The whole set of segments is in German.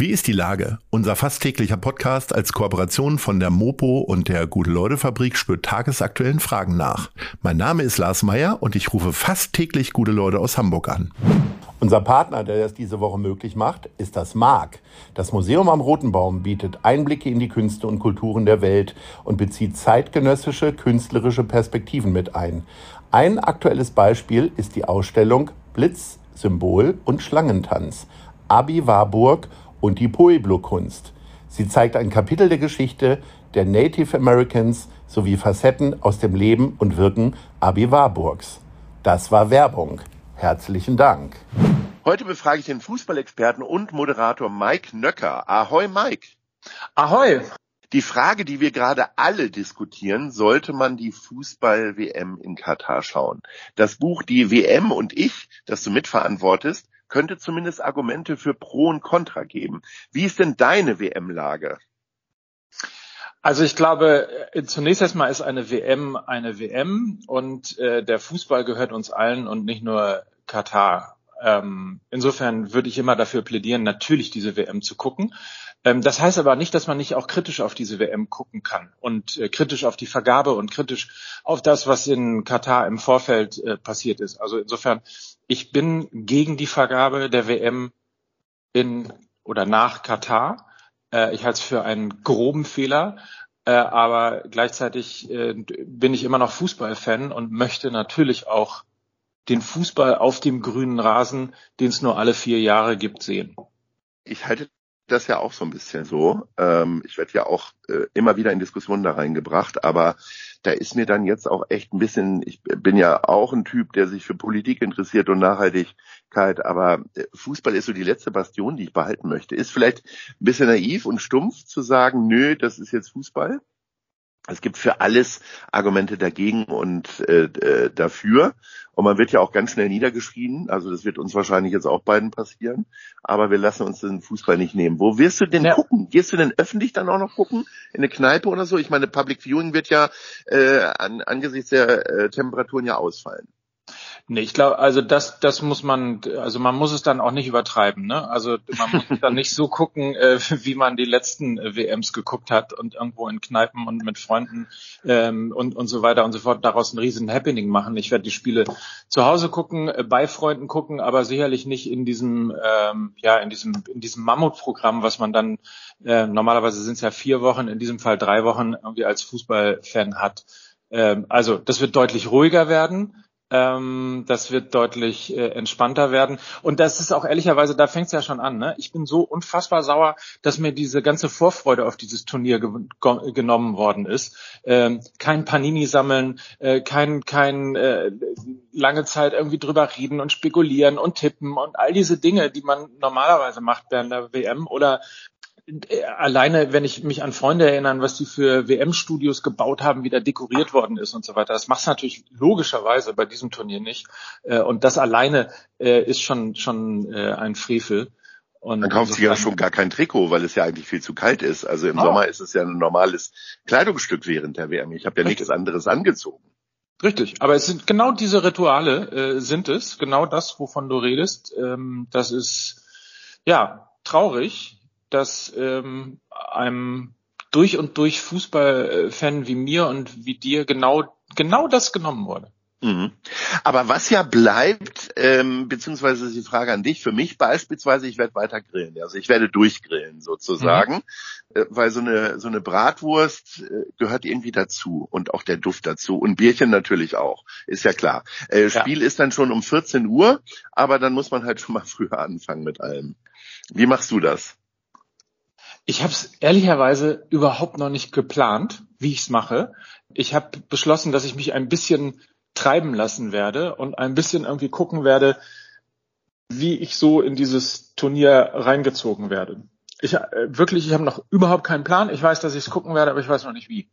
Wie ist die Lage? Unser fast täglicher Podcast als Kooperation von der Mopo und der Gute-Leute-Fabrik spürt tagesaktuellen Fragen nach. Mein Name ist Lars Meyer und ich rufe fast täglich gute Leute aus Hamburg an. Unser Partner, der das diese Woche möglich macht, ist das MARC. Das Museum am Roten Baum bietet Einblicke in die Künste und Kulturen der Welt und bezieht zeitgenössische künstlerische Perspektiven mit ein. Ein aktuelles Beispiel ist die Ausstellung Blitz, Symbol und Schlangentanz. Abi Warburg und die Pueblo-Kunst. Sie zeigt ein Kapitel der Geschichte der Native Americans sowie Facetten aus dem Leben und Wirken Abi Warburgs. Das war Werbung. Herzlichen Dank. Heute befrage ich den Fußballexperten und Moderator Mike Nöcker. Ahoi Mike. Ahoi. Die Frage, die wir gerade alle diskutieren, sollte man die Fußball-WM in Katar schauen? Das Buch Die WM und ich, das du mitverantwortest, könnte zumindest Argumente für Pro und Contra geben. Wie ist denn deine WM-Lage? Also ich glaube, äh, zunächst erstmal ist eine WM eine WM und äh, der Fußball gehört uns allen und nicht nur Katar. Ähm, insofern würde ich immer dafür plädieren, natürlich diese WM zu gucken. Ähm, das heißt aber nicht, dass man nicht auch kritisch auf diese WM gucken kann und äh, kritisch auf die Vergabe und kritisch auf das, was in Katar im Vorfeld äh, passiert ist. Also insofern ich bin gegen die Vergabe der WM in oder nach Katar. Äh, ich halte es für einen groben Fehler, äh, aber gleichzeitig äh, bin ich immer noch Fußballfan und möchte natürlich auch den Fußball auf dem grünen Rasen, den es nur alle vier Jahre gibt, sehen. Ich halte das ja auch so ein bisschen so. Ähm, ich werde ja auch äh, immer wieder in Diskussionen da reingebracht, aber da ist mir dann jetzt auch echt ein bisschen, ich bin ja auch ein Typ, der sich für Politik interessiert und Nachhaltigkeit, aber äh, Fußball ist so die letzte Bastion, die ich behalten möchte. Ist vielleicht ein bisschen naiv und stumpf zu sagen, nö, das ist jetzt Fußball. Es gibt für alles Argumente dagegen und äh, äh, dafür. Und man wird ja auch ganz schnell niedergeschrien. Also das wird uns wahrscheinlich jetzt auch beiden passieren. Aber wir lassen uns den Fußball nicht nehmen. Wo wirst du denn ja. gucken? Gehst du denn öffentlich dann auch noch gucken? In eine Kneipe oder so? Ich meine, Public Viewing wird ja äh, an, angesichts der äh, Temperaturen ja ausfallen. Nee, ich glaube, also das, das muss man, also man muss es dann auch nicht übertreiben, ne? Also man muss dann nicht so gucken, äh, wie man die letzten äh, WMs geguckt hat und irgendwo in Kneipen und mit Freunden ähm, und, und so weiter und so fort daraus ein riesen Happening machen. Ich werde die Spiele zu Hause gucken, äh, bei Freunden gucken, aber sicherlich nicht in diesem, ähm, ja, in diesem, in diesem Mammutprogramm, was man dann äh, normalerweise sind es ja vier Wochen, in diesem Fall drei Wochen irgendwie als Fußballfan hat. Ähm, also das wird deutlich ruhiger werden ähm, das wird deutlich äh, entspannter werden. Und das ist auch ehrlicherweise, da fängt es ja schon an. Ne? Ich bin so unfassbar sauer, dass mir diese ganze Vorfreude auf dieses Turnier ge genommen worden ist. Ähm, kein Panini sammeln, äh, kein, kein äh, lange Zeit irgendwie drüber reden und spekulieren und tippen und all diese Dinge, die man normalerweise macht während der WM oder alleine, wenn ich mich an Freunde erinnern, was die für WM-Studios gebaut haben, wie da dekoriert worden ist und so weiter. Das machst du natürlich logischerweise bei diesem Turnier nicht. Äh, und das alleine äh, ist schon, schon äh, ein Frevel. Und dann kauft sich ja schon gar kein Trikot, weil es ja eigentlich viel zu kalt ist. Also im oh. Sommer ist es ja ein normales Kleidungsstück während der WM. Ich habe ja nichts anderes angezogen. Richtig, aber es sind genau diese Rituale äh, sind es, genau das, wovon du redest. Ähm, das ist ja traurig, dass ähm, einem durch und durch Fußballfan wie mir und wie dir genau genau das genommen wurde. Mhm. Aber was ja bleibt, ähm, beziehungsweise ist die Frage an dich, für mich beispielsweise, ich werde weiter grillen, also ich werde durchgrillen sozusagen, mhm. äh, weil so eine, so eine Bratwurst äh, gehört irgendwie dazu und auch der Duft dazu und Bierchen natürlich auch, ist ja klar. Äh, Spiel ja. ist dann schon um 14 Uhr, aber dann muss man halt schon mal früher anfangen mit allem. Wie machst du das? Ich habe es ehrlicherweise überhaupt noch nicht geplant, wie ich es mache. Ich habe beschlossen, dass ich mich ein bisschen treiben lassen werde und ein bisschen irgendwie gucken werde, wie ich so in dieses Turnier reingezogen werde. Ich äh, wirklich, ich habe noch überhaupt keinen Plan. Ich weiß, dass ich es gucken werde, aber ich weiß noch nicht wie.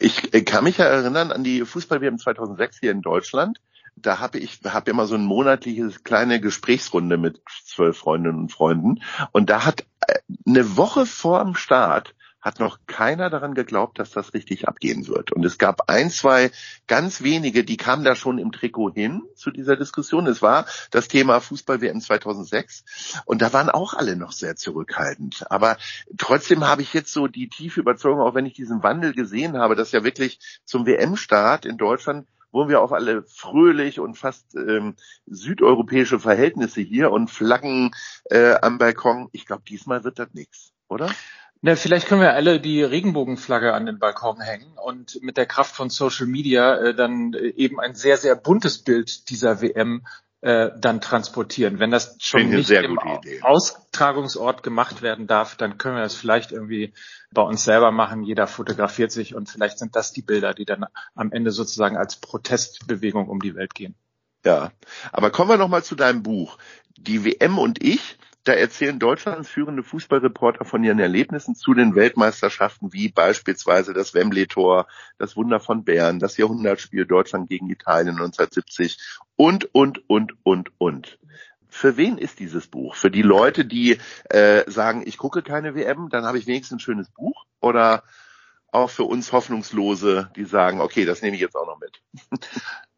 Ich kann mich ja erinnern an die Fußball-WM 2006 hier in Deutschland da habe ich hab mal so ein monatliches kleine Gesprächsrunde mit zwölf Freundinnen und Freunden und da hat äh, eine Woche vor dem Start hat noch keiner daran geglaubt, dass das richtig abgehen wird. Und es gab ein, zwei ganz wenige, die kamen da schon im Trikot hin zu dieser Diskussion. Es war das Thema Fußball-WM 2006 und da waren auch alle noch sehr zurückhaltend. Aber trotzdem habe ich jetzt so die tiefe Überzeugung, auch wenn ich diesen Wandel gesehen habe, dass ja wirklich zum WM-Start in Deutschland wurden wir auf alle fröhlich und fast ähm, südeuropäische Verhältnisse hier und Flaggen äh, am Balkon. Ich glaube, diesmal wird das nichts, oder? Na, vielleicht können wir alle die Regenbogenflagge an den Balkon hängen und mit der Kraft von Social Media äh, dann äh, eben ein sehr, sehr buntes Bild dieser WM äh, dann transportieren. Wenn das schon nicht im Austragungsort gemacht werden darf, dann können wir das vielleicht irgendwie bei uns selber machen. Jeder fotografiert sich und vielleicht sind das die Bilder, die dann am Ende sozusagen als Protestbewegung um die Welt gehen. Ja, aber kommen wir noch mal zu deinem Buch. Die WM und ich, da erzählen Deutschlands führende Fußballreporter von ihren Erlebnissen zu den Weltmeisterschaften, wie beispielsweise das Wembley-Tor, das Wunder von Bern, das Jahrhundertspiel Deutschland gegen Italien 1970 und, und, und, und, und. Für wen ist dieses Buch? Für die Leute, die äh, sagen, ich gucke keine WM, dann habe ich wenigstens ein schönes Buch? Oder auch für uns Hoffnungslose, die sagen, okay, das nehme ich jetzt auch noch mit?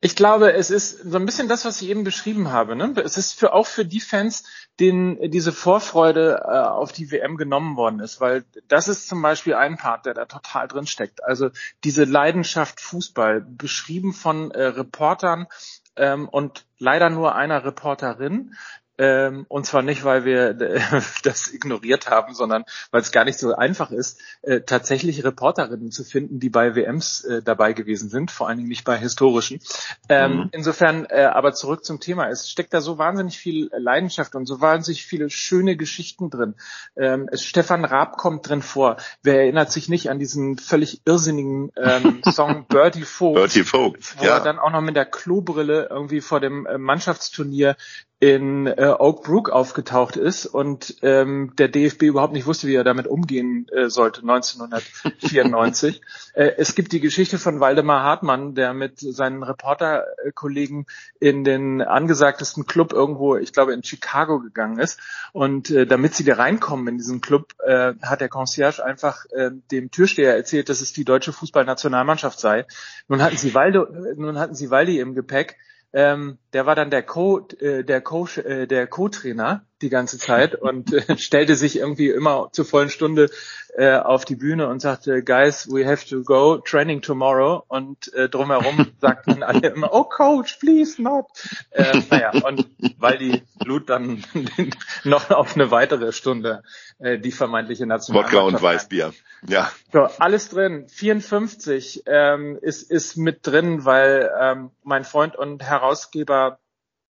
Ich glaube, es ist so ein bisschen das, was ich eben beschrieben habe. Ne? Es ist für auch für die Fans, denen diese Vorfreude äh, auf die WM genommen worden ist, weil das ist zum Beispiel ein Part, der da total drin steckt. Also diese Leidenschaft Fußball, beschrieben von äh, Reportern ähm, und leider nur einer Reporterin, ähm, und zwar nicht, weil wir äh, das ignoriert haben, sondern weil es gar nicht so einfach ist, äh, tatsächlich Reporterinnen zu finden, die bei WMs äh, dabei gewesen sind, vor allen Dingen nicht bei historischen. Ähm, mhm. Insofern, äh, aber zurück zum Thema. Es steckt da so wahnsinnig viel Leidenschaft und so wahnsinnig viele schöne Geschichten drin. Ähm, es, Stefan Raab kommt drin vor. Wer erinnert sich nicht an diesen völlig irrsinnigen ähm, Song Bertie Vogt? Bertie Vogt, wo ja. er dann auch noch mit der Klobrille irgendwie vor dem äh, Mannschaftsturnier in äh, Oak Brook aufgetaucht ist und ähm, der DFB überhaupt nicht wusste, wie er damit umgehen äh, sollte 1994. äh, es gibt die Geschichte von Waldemar Hartmann, der mit seinen Reporterkollegen in den angesagtesten Club irgendwo, ich glaube in Chicago gegangen ist und äh, damit sie da reinkommen in diesen Club, äh, hat der Concierge einfach äh, dem Türsteher erzählt, dass es die deutsche Fußballnationalmannschaft sei. Nun hatten sie Walde, nun hatten sie Waldi im Gepäck ähm, der war dann der Co, äh, der Co, äh, der Co-Trainer die ganze Zeit und äh, stellte sich irgendwie immer zur vollen Stunde äh, auf die Bühne und sagte, Guys, we have to go, training tomorrow. Und äh, drumherum sagten alle immer, oh Coach, please not. Äh, naja, und weil die lud dann noch auf eine weitere Stunde äh, die vermeintliche Nationalmannschaft. Wodka und Weißbier, ja. So, alles drin. 54 ähm, ist, ist mit drin, weil ähm, mein Freund und Herausgeber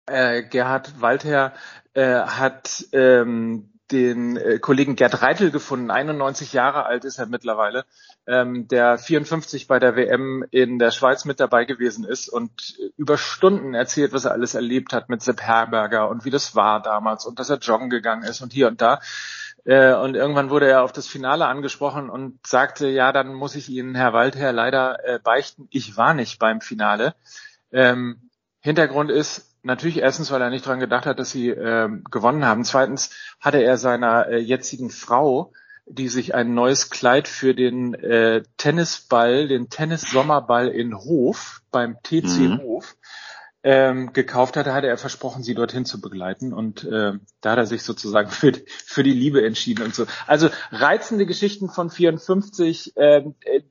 äh, Gerhard Waldherr äh, hat ähm, den äh, Kollegen Gerd Reitel gefunden, 91 Jahre alt ist er mittlerweile, ähm, der 54 bei der WM in der Schweiz mit dabei gewesen ist und über Stunden erzählt, was er alles erlebt hat mit Sepp Herberger und wie das war damals und dass er joggen gegangen ist und hier und da. Äh, und irgendwann wurde er auf das Finale angesprochen und sagte, ja, dann muss ich Ihnen, Herr Waldherr, leider äh, beichten, ich war nicht beim Finale. Ähm, Hintergrund ist, Natürlich erstens, weil er nicht dran gedacht hat, dass sie äh, gewonnen haben. Zweitens hatte er seiner äh, jetzigen Frau, die sich ein neues Kleid für den äh, Tennisball, den Tennis-Sommerball in Hof, beim TC mhm. Hof, ähm, gekauft hatte, hatte er versprochen, sie dorthin zu begleiten. Und äh, da hat er sich sozusagen für, für die Liebe entschieden und so. Also reizende Geschichten von 54, ähm, äh,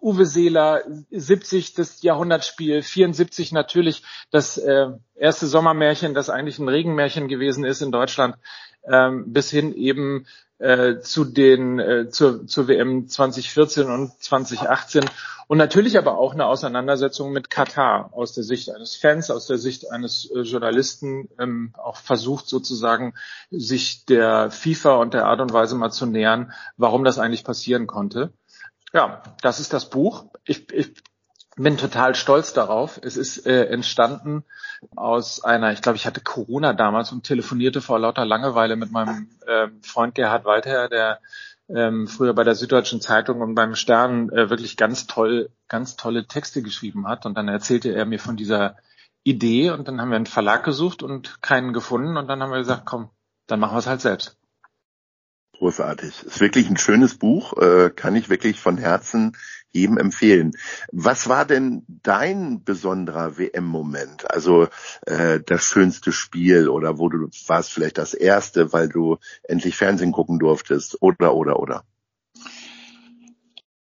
Uwe Seeler, 70 das Jahrhundertspiel, 74 natürlich das äh, erste Sommermärchen, das eigentlich ein Regenmärchen gewesen ist in Deutschland, ähm, bis hin eben äh, zu den äh, zur, zur WM 2014 und 2018 und natürlich aber auch eine Auseinandersetzung mit Katar aus der Sicht eines Fans, aus der Sicht eines äh, Journalisten, ähm, auch versucht sozusagen sich der FIFA und der Art und Weise mal zu nähern, warum das eigentlich passieren konnte. Ja, das ist das Buch. Ich, ich bin total stolz darauf. Es ist äh, entstanden aus einer, ich glaube, ich hatte Corona damals und telefonierte vor lauter Langeweile mit meinem äh, Freund Gerhard Walter, der ähm, früher bei der Süddeutschen Zeitung und beim Stern äh, wirklich ganz toll, ganz tolle Texte geschrieben hat. Und dann erzählte er mir von dieser Idee und dann haben wir einen Verlag gesucht und keinen gefunden und dann haben wir gesagt, komm, dann machen wir es halt selbst. Großartig. Ist wirklich ein schönes Buch, äh, kann ich wirklich von Herzen jedem empfehlen. Was war denn dein besonderer WM-Moment? Also äh, das schönste Spiel oder wo du warst vielleicht das erste, weil du endlich Fernsehen gucken durftest oder oder oder?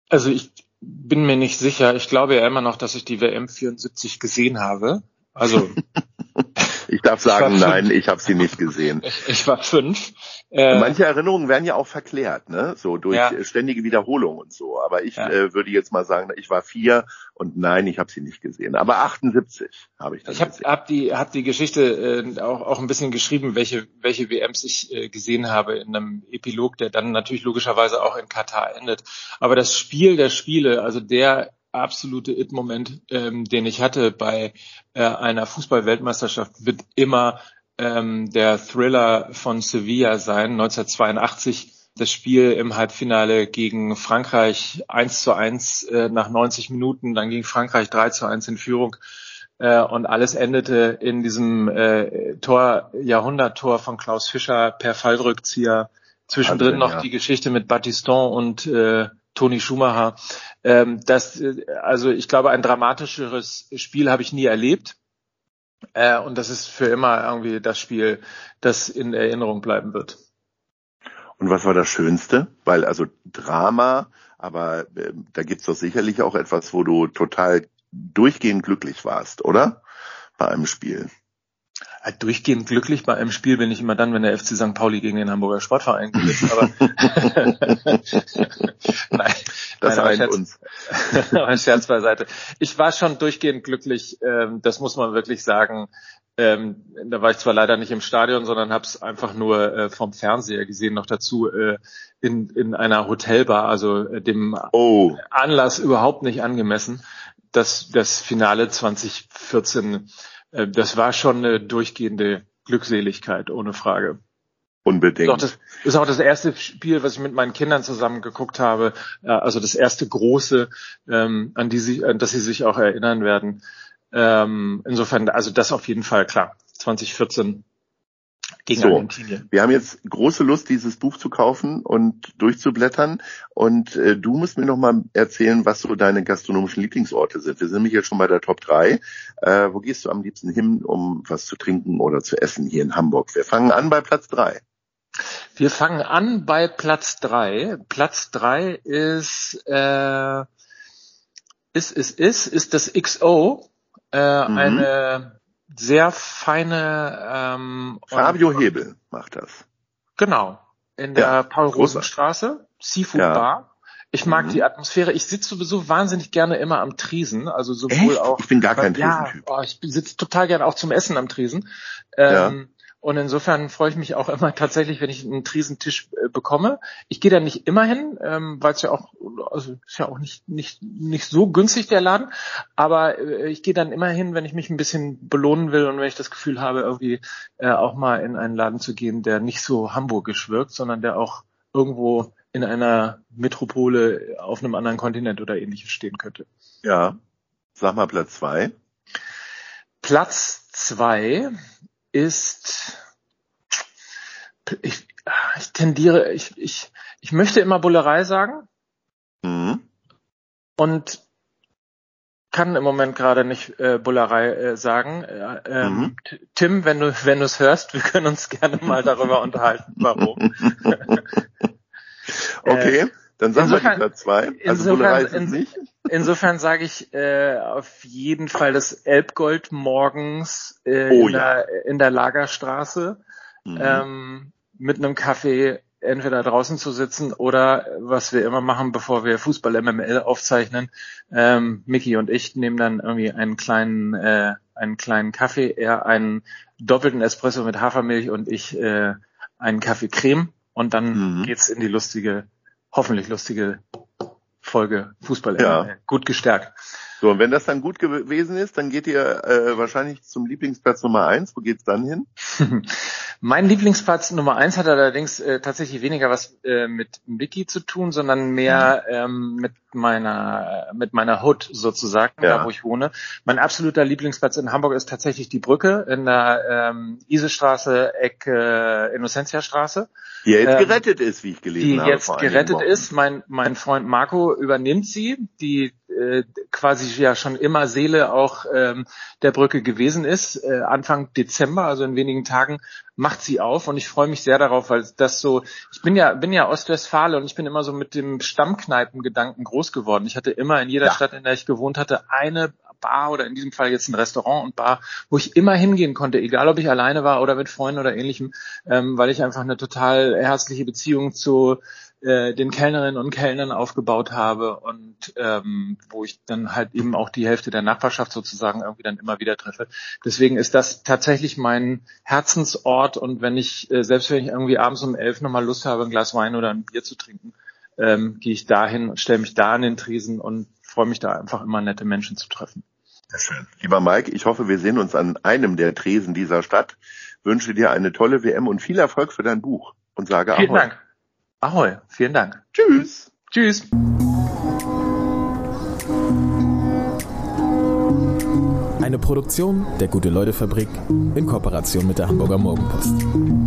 Also ich bin mir nicht sicher. Ich glaube ja immer noch, dass ich die WM 74 gesehen habe. Also ich darf sagen, ich nein, ich habe sie nicht gesehen. Ich, ich war fünf. Äh, Manche Erinnerungen werden ja auch verklärt, ne? So durch ja. ständige Wiederholung und so. Aber ich ja. äh, würde jetzt mal sagen, ich war vier und nein, ich habe sie nicht gesehen. Aber 78 habe ich dann Ich habe hab die, hab die Geschichte äh, auch, auch ein bisschen geschrieben, welche, welche WMs ich äh, gesehen habe in einem Epilog, der dann natürlich logischerweise auch in Katar endet. Aber das Spiel der Spiele, also der absolute It-Moment, ähm, den ich hatte bei äh, einer Fußball-Weltmeisterschaft, wird immer ähm, der Thriller von Sevilla sein, 1982. Das Spiel im Halbfinale gegen Frankreich 1 zu 1 äh, nach 90 Minuten, dann ging Frankreich 3 zu 1 in Führung äh, und alles endete in diesem äh, Tor, Jahrhunderttor von Klaus Fischer per Fallrückzieher. Zwischendrin Wahnsinn, noch ja. die Geschichte mit Battiston und äh, Toni Schumacher. Ähm, das, äh, also ich glaube, ein dramatischeres Spiel habe ich nie erlebt. Äh, und das ist für immer irgendwie das Spiel, das in Erinnerung bleiben wird. Und was war das Schönste? Weil also Drama, aber äh, da gibt's doch sicherlich auch etwas, wo du total durchgehend glücklich warst, oder? Bei einem Spiel. Halt durchgehend glücklich bei einem Spiel bin ich immer dann, wenn der FC St. Pauli gegen den Hamburger Sportverein gewinnt. Aber nein, das nein, eint uns. ein Scherz beiseite. Ich war schon durchgehend glücklich. Ähm, das muss man wirklich sagen. Ähm, da war ich zwar leider nicht im Stadion, sondern habe es einfach nur äh, vom Fernseher gesehen. Noch dazu äh, in, in einer Hotelbar, also äh, dem oh. Anlass überhaupt nicht angemessen. Das, das Finale 2014 äh, das war schon eine durchgehende Glückseligkeit, ohne Frage. Unbedingt. Ist auch, das, ist auch das erste Spiel, was ich mit meinen Kindern zusammen geguckt habe, also das erste große, ähm, an die sie, an das sie sich auch erinnern werden. Ähm, insofern, also das auf jeden Fall klar. 2014 gegen so, Argentinien. Wir haben jetzt große Lust, dieses Buch zu kaufen und durchzublättern. Und äh, du musst mir noch mal erzählen, was so deine gastronomischen Lieblingsorte sind. Wir sind nämlich jetzt schon bei der Top 3. Äh, wo gehst du am liebsten hin, um was zu trinken oder zu essen hier in Hamburg? Wir fangen an bei Platz 3. Wir fangen an bei Platz 3. Platz 3 ist, äh, ist, ist, ist, ist das XO. Äh, mhm. Eine sehr feine ähm, Fabio Hebel macht das. Genau. In der ja, Paul-Rosen-Straße, Seafood ja. Bar. Ich mag mhm. die Atmosphäre. Ich sitze sowieso wahnsinnig gerne immer am Tresen. Also sowohl Echt? auch. Ich bin gar kein Tresentyp. Ja, oh, ich sitze total gerne auch zum Essen am Tresen. Ähm, und insofern freue ich mich auch immer tatsächlich, wenn ich einen Triesentisch äh, bekomme. Ich gehe da nicht immer hin, ähm, weil es ja auch, also ist ja auch nicht, nicht, nicht so günstig der Laden. Aber äh, ich gehe dann immer hin, wenn ich mich ein bisschen belohnen will und wenn ich das Gefühl habe, irgendwie äh, auch mal in einen Laden zu gehen, der nicht so hamburgisch wirkt, sondern der auch irgendwo in einer Metropole auf einem anderen Kontinent oder ähnliches stehen könnte. Ja. Sag mal Platz zwei. Platz zwei ist, ich, ich tendiere, ich, ich, ich möchte immer Bullerei sagen. Mhm. Und kann im Moment gerade nicht äh, Bullerei äh, sagen. Äh, ähm, mhm. Tim, wenn du wenn du es hörst, wir können uns gerne mal darüber unterhalten, warum. okay. Dann sagen insofern, wir Platz zwei. Also insofern, in, nicht. Insofern sage ich äh, auf jeden Fall das Elbgold morgens äh, oh, in, ja. der, in der Lagerstraße mhm. ähm, mit einem Kaffee entweder draußen zu sitzen oder was wir immer machen, bevor wir Fußball MML aufzeichnen. Ähm, Mickey und ich nehmen dann irgendwie einen kleinen äh, einen kleinen Kaffee, er einen doppelten Espresso mit Hafermilch und ich äh, einen Kaffee Creme und dann mhm. geht's in die lustige hoffentlich lustige Folge Fußball ja. gut gestärkt. So, und wenn das dann gut gewesen ist, dann geht ihr äh, wahrscheinlich zum Lieblingsplatz Nummer eins. Wo geht's dann hin? Mein Lieblingsplatz Nummer eins hat allerdings äh, tatsächlich weniger was äh, mit Mickey zu tun, sondern mehr ähm, mit meiner mit meiner Hood sozusagen, Ja. da wo ich wohne. Mein absoluter Lieblingsplatz in Hamburg ist tatsächlich die Brücke in der ähm, Isestraße, Ecke Innocentiastraße Die jetzt Ähm, gerettet ist, wie ich gelesen die habe. jetzt vor einigen gerettet ist. Mein, mein Freund Marco übernimmt sie, die äh, quasi ja schon immer Seele auch ähm, der Brücke gewesen ist. Äh, Anfang Dezember, also in wenigen Tagen, macht sie auf und ich freue mich sehr darauf, weil das so, ich bin ja, bin ja Ostwestfale und ich bin immer so mit dem Stammkneipengedanken groß geworden. Ich hatte immer in jeder Ja. Stadt, in der ich gewohnt hatte, eine Bar oder in diesem Fall jetzt ein Restaurant und Bar, wo ich immer hingehen konnte, egal ob ich alleine war oder mit Freunden oder ähnlichem, ähm, weil ich einfach eine total herzliche Beziehung zu äh, den Kellnerinnen und Kellnern aufgebaut habe und ähm, wo ich dann halt eben auch die Hälfte der Nachbarschaft sozusagen irgendwie dann immer wieder treffe. Deswegen ist das tatsächlich mein Herzensort und wenn ich, äh, selbst wenn ich irgendwie abends um elf nochmal Lust habe, ein Glas Wein oder ein Bier zu trinken, ähm, gehe ich dahin und stelle mich da an den Tresen und freue mich da einfach immer nette Menschen zu treffen. Sehr schön. Lieber Mike, ich hoffe, wir sehen uns an einem der Tresen dieser Stadt. Wünsche dir eine tolle WM und viel Erfolg für dein Buch und sage Vielen Ahoi. Dank. Ahoi, vielen Dank. Tschüss. Tschüss. Eine Produktion der Gute-Leute-Fabrik in Kooperation mit der Hamburger Morgenpost.